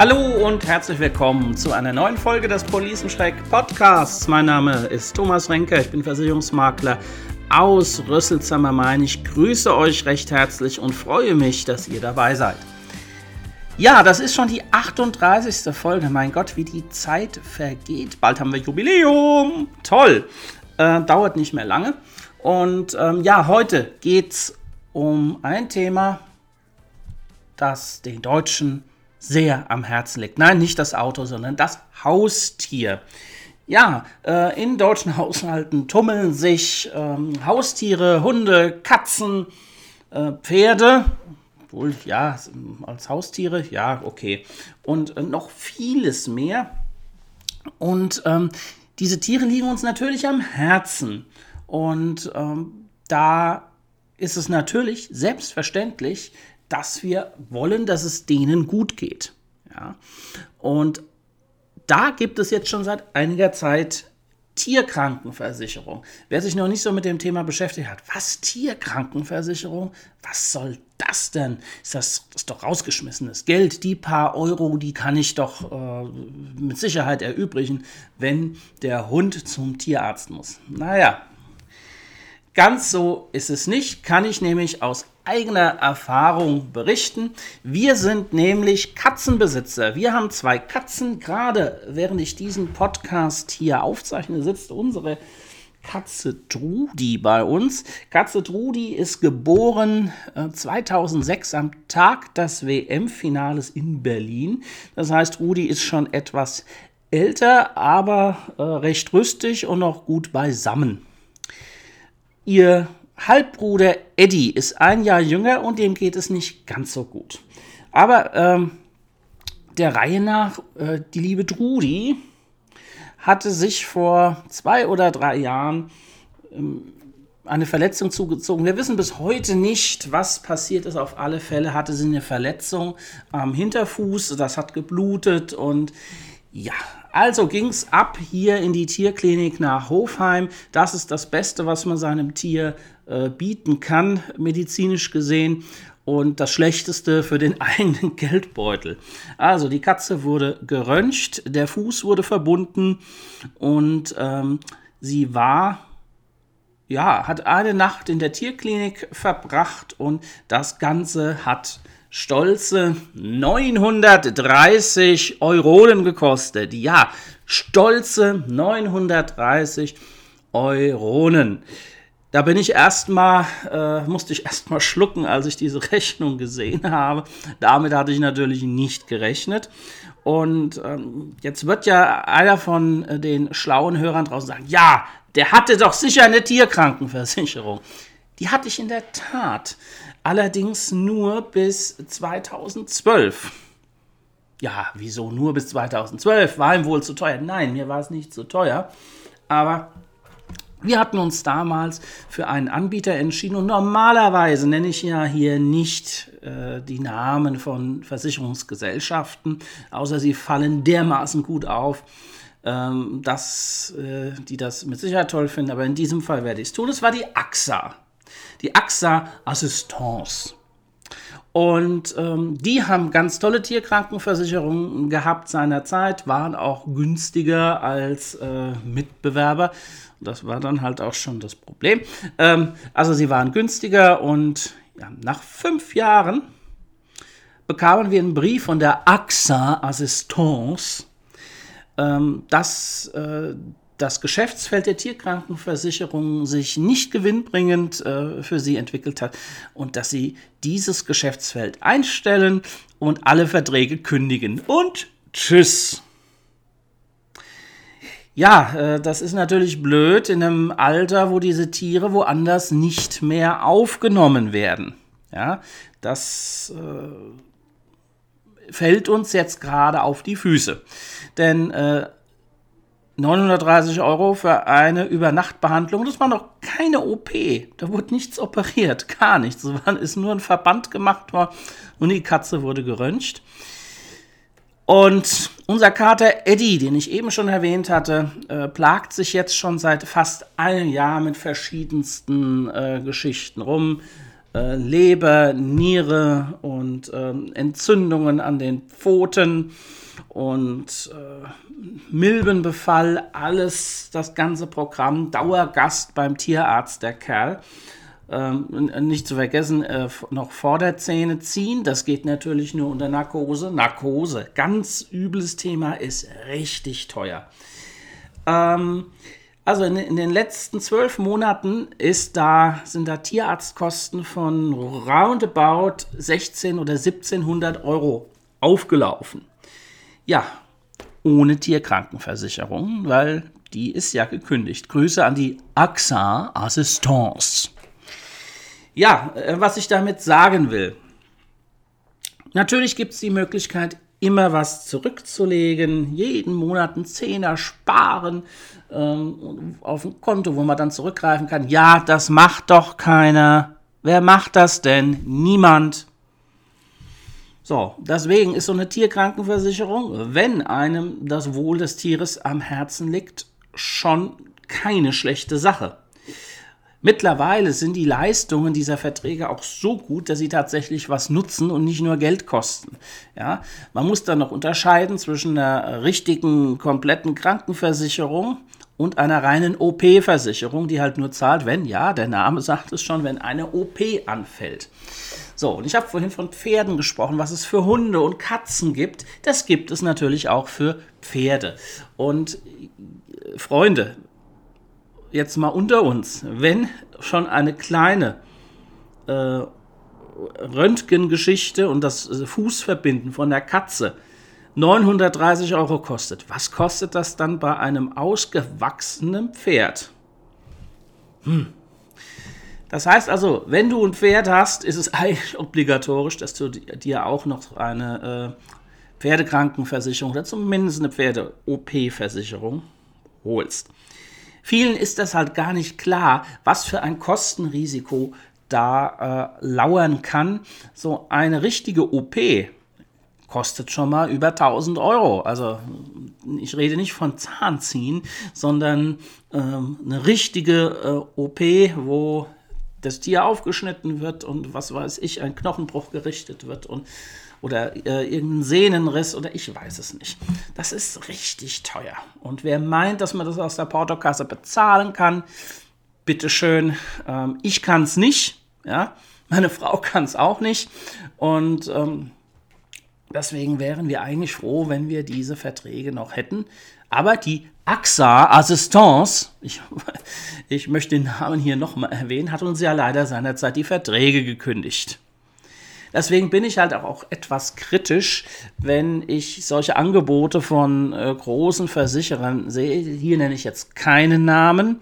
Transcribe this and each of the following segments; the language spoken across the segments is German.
Hallo und herzlich willkommen zu einer neuen Folge des Policenschreck Podcasts. Mein Name ist Thomas Renke, ich bin Versicherungsmakler aus Rüsselsheim am Main. Ich grüße euch recht herzlich und freue mich, dass ihr dabei seid. Ja, das ist schon die 38. Folge. Mein Gott, wie die Zeit vergeht. Bald haben wir Jubiläum. Toll. Äh, dauert nicht mehr lange. Und ähm, ja, heute geht es um ein Thema, das den Deutschen sehr am Herzen liegt. Nein, nicht das Auto, sondern das Haustier. Ja, äh, in deutschen Haushalten tummeln sich ähm, Haustiere, Hunde, Katzen, äh, Pferde, wohl ja, als Haustiere, ja, okay. Und äh, noch vieles mehr. Und ähm, diese Tiere liegen uns natürlich am Herzen. Und ähm, da ist es natürlich selbstverständlich, dass wir wollen, dass es denen gut geht. Ja? Und da gibt es jetzt schon seit einiger Zeit Tierkrankenversicherung. Wer sich noch nicht so mit dem Thema beschäftigt hat, was Tierkrankenversicherung? Was soll das denn? Ist das, ist doch rausgeschmissenes Geld? Die paar Euro, die kann ich doch äh, mit Sicherheit erübrigen, wenn der Hund zum Tierarzt muss. Naja, Ganz so ist es nicht, kann ich nämlich aus eigener Erfahrung berichten. Wir sind nämlich Katzenbesitzer. Wir haben zwei Katzen. Gerade während ich diesen Podcast hier aufzeichne, sitzt unsere Katze Trudi bei uns. Katze Trudi ist geboren äh, 2006 am Tag des WM-Finales in Berlin. Das heißt, Trudi ist schon etwas älter, aber äh, recht rüstig und noch gut beisammen. Ihr Halbbruder Eddie ist ein Jahr jünger und dem geht es nicht ganz so gut. Aber ähm, der Reihe nach, äh, die liebe Trudi hatte sich vor zwei oder drei Jahren ähm, eine Verletzung zugezogen. Wir wissen bis heute nicht, was passiert ist. Auf alle Fälle hatte sie eine Verletzung am Hinterfuß, das hat geblutet und ja, also ging es ab hier in die Tierklinik nach Hofheim. Das ist das Beste, was man seinem Tier äh, bieten kann, medizinisch gesehen. Und das Schlechteste für den eigenen Geldbeutel. Also die Katze wurde geröntgt, der Fuß wurde verbunden und ähm, sie war ja, hat eine Nacht in der Tierklinik verbracht und das Ganze hat stolze 930 Euronen gekostet. Ja, stolze 930 Euronen. Da bin ich erstmal, äh, musste ich erstmal schlucken, als ich diese Rechnung gesehen habe. Damit hatte ich natürlich nicht gerechnet. Und ähm, jetzt wird ja einer von äh, den schlauen Hörern draußen sagen, ja, der hatte doch sicher eine Tierkrankenversicherung. Die hatte ich in der Tat allerdings nur bis 2012. Ja, wieso nur bis 2012? War ihm wohl zu teuer? Nein, mir war es nicht zu teuer. Aber wir hatten uns damals für einen Anbieter entschieden und normalerweise nenne ich ja hier nicht äh, die Namen von Versicherungsgesellschaften, außer sie fallen dermaßen gut auf, ähm, dass äh, die das mit Sicherheit toll finden. Aber in diesem Fall werde ich es tun. Es war die AXA die AXA Assistance. Und ähm, die haben ganz tolle Tierkrankenversicherungen gehabt seinerzeit, waren auch günstiger als äh, Mitbewerber. Das war dann halt auch schon das Problem. Ähm, also sie waren günstiger und ja, nach fünf Jahren bekamen wir einen Brief von der AXA Assistance, ähm, dass äh, das Geschäftsfeld der Tierkrankenversicherung sich nicht gewinnbringend äh, für sie entwickelt hat und dass sie dieses Geschäftsfeld einstellen und alle Verträge kündigen. Und tschüss. Ja, äh, das ist natürlich blöd in einem Alter, wo diese Tiere woanders nicht mehr aufgenommen werden. Ja, das äh, fällt uns jetzt gerade auf die Füße. Denn äh, 930 Euro für eine Übernachtbehandlung. Das war noch keine OP. Da wurde nichts operiert, gar nichts. Es ist nur ein Verband gemacht worden und die Katze wurde geröntgt. Und unser Kater Eddie, den ich eben schon erwähnt hatte, äh, plagt sich jetzt schon seit fast einem Jahr mit verschiedensten äh, Geschichten rum. äh, Leber, Niere und ähm, Entzündungen an den Pfoten und äh, Milbenbefall, alles, das ganze Programm, Dauergast beim Tierarzt, der Kerl. Ähm, nicht zu vergessen, äh, noch vor der Zähne ziehen. Das geht natürlich nur unter Narkose. Narkose, ganz übles Thema, ist richtig teuer. Ähm, also in, in, den letzten zwölf Monaten ist da, sind da Tierarztkosten von roundabout 16 oder 1700 Euro aufgelaufen. Ja, ohne Tierkrankenversicherung, weil die ist ja gekündigt. Grüße an die AXA Assistance. Ja, äh, was ich damit sagen will. Natürlich gibt es die Möglichkeit, immer was zurückzulegen, jeden Monat einen Zehner sparen ähm, auf ein Konto, wo man dann zurückgreifen kann. Ja, das macht doch keiner. Wer macht das denn? Niemand. So, deswegen ist so eine Tierkrankenversicherung, wenn einem das Wohl des Tieres am Herzen liegt, schon keine schlechte Sache. Mittlerweile sind die Leistungen dieser Verträge auch so gut, dass sie tatsächlich was nutzen und nicht nur Geld kosten. Ja, man muss dann noch unterscheiden zwischen einer richtigen, kompletten Krankenversicherung und einer reinen OP-Versicherung, die halt nur zahlt, wenn, ja, der Name sagt es schon, wenn eine OP anfällt. So, und ich habe vorhin von Pferden gesprochen, was es für Hunde und Katzen gibt. Das gibt es natürlich auch für Pferde. Und äh, Freunde, jetzt mal unter uns, wenn schon eine kleine äh, Röntgengeschichte und das äh, Fußverbinden von der Katze 930 Euro kostet, was kostet das dann bei einem ausgewachsenen Pferd? Hm. Das heißt also, wenn du ein Pferd hast, ist es eigentlich obligatorisch, dass du dir auch noch eine äh, Pferdekrankenversicherung oder zumindest eine Pferde-OP-Versicherung holst. Vielen ist das halt gar nicht klar, was für ein Kostenrisiko da äh, lauern kann. So eine richtige OP kostet schon mal über 1000 Euro. Also ich rede nicht von Zahnziehen, sondern ähm, eine richtige äh, OP, wo das Tier aufgeschnitten wird und was weiß ich, ein Knochenbruch gerichtet wird und oder äh, irgendein Sehnenriss oder ich weiß es nicht. Das ist richtig teuer. Und wer meint, dass man das aus der Portokasse bezahlen kann, bitteschön, ähm, ich kann es nicht. Ja? Meine Frau kann es auch nicht. Und ähm, deswegen wären wir eigentlich froh, wenn wir diese Verträge noch hätten. Aber die AXA Assistance, ich, ich möchte den Namen hier nochmal erwähnen, hat uns ja leider seinerzeit die Verträge gekündigt. Deswegen bin ich halt auch etwas kritisch, wenn ich solche Angebote von äh, großen Versicherern sehe. Hier nenne ich jetzt keinen Namen,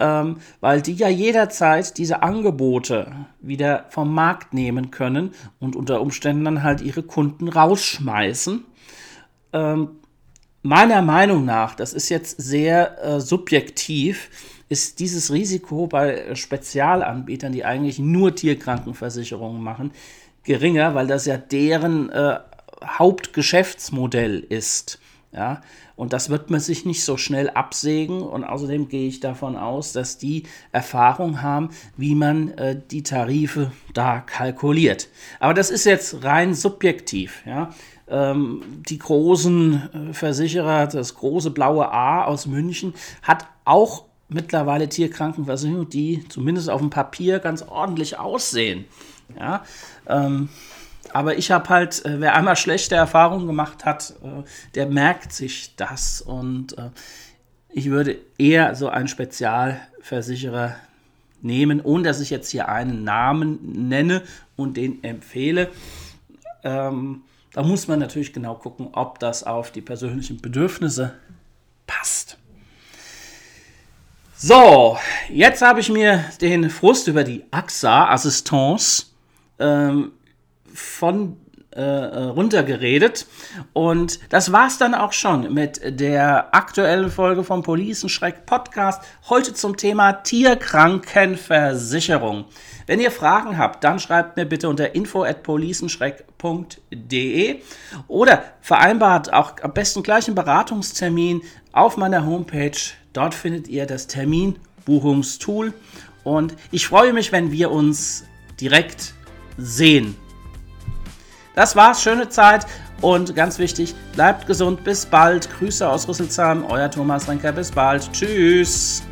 ähm, weil die ja jederzeit diese Angebote wieder vom Markt nehmen können und unter Umständen dann halt ihre Kunden rausschmeißen. Ähm, meiner Meinung nach, das ist jetzt sehr äh, subjektiv, ist dieses Risiko bei Spezialanbietern, die eigentlich nur Tierkrankenversicherungen machen, geringer, weil das ja deren äh, Hauptgeschäftsmodell ist. Ja, und das wird man sich nicht so schnell absägen. Und außerdem gehe ich davon aus, dass die Erfahrung haben, wie man äh, die Tarife da kalkuliert. Aber das ist jetzt rein subjektiv. Ja. Ähm, die großen äh, Versicherer, das große blaue A aus München, hat auch mittlerweile Tierkrankenversicherung, die zumindest auf dem Papier ganz ordentlich aussehen. Ja, ähm, aber ich habe halt, äh, wer einmal schlechte Erfahrungen gemacht hat, äh, der merkt sich das. Und äh, ich würde eher so einen Spezialversicherer nehmen, ohne dass ich jetzt hier einen Namen nenne und den empfehle. Ähm, da muss man natürlich genau gucken, ob das auf die persönlichen Bedürfnisse passt. So, jetzt habe ich mir den Frust über die AXA Assistance ähm, von äh, äh, runtergeredet. Und das war's dann auch schon mit der aktuellen Folge vom Policenschreck Podcast. Heute zum Thema Tierkrankenversicherung. Wenn ihr Fragen habt, dann schreibt mir bitte unter info@policenschreck.de oder vereinbart auch am besten gleich einen Beratungstermin auf meiner Homepage. Dort findet ihr das Terminbuchungstool und ich freue mich, wenn wir uns direkt sehen. Das war's, schöne Zeit und ganz wichtig, bleibt gesund, bis bald. Grüße aus Rüsselsheim, euer Thomas Renker, bis bald. Tschüss.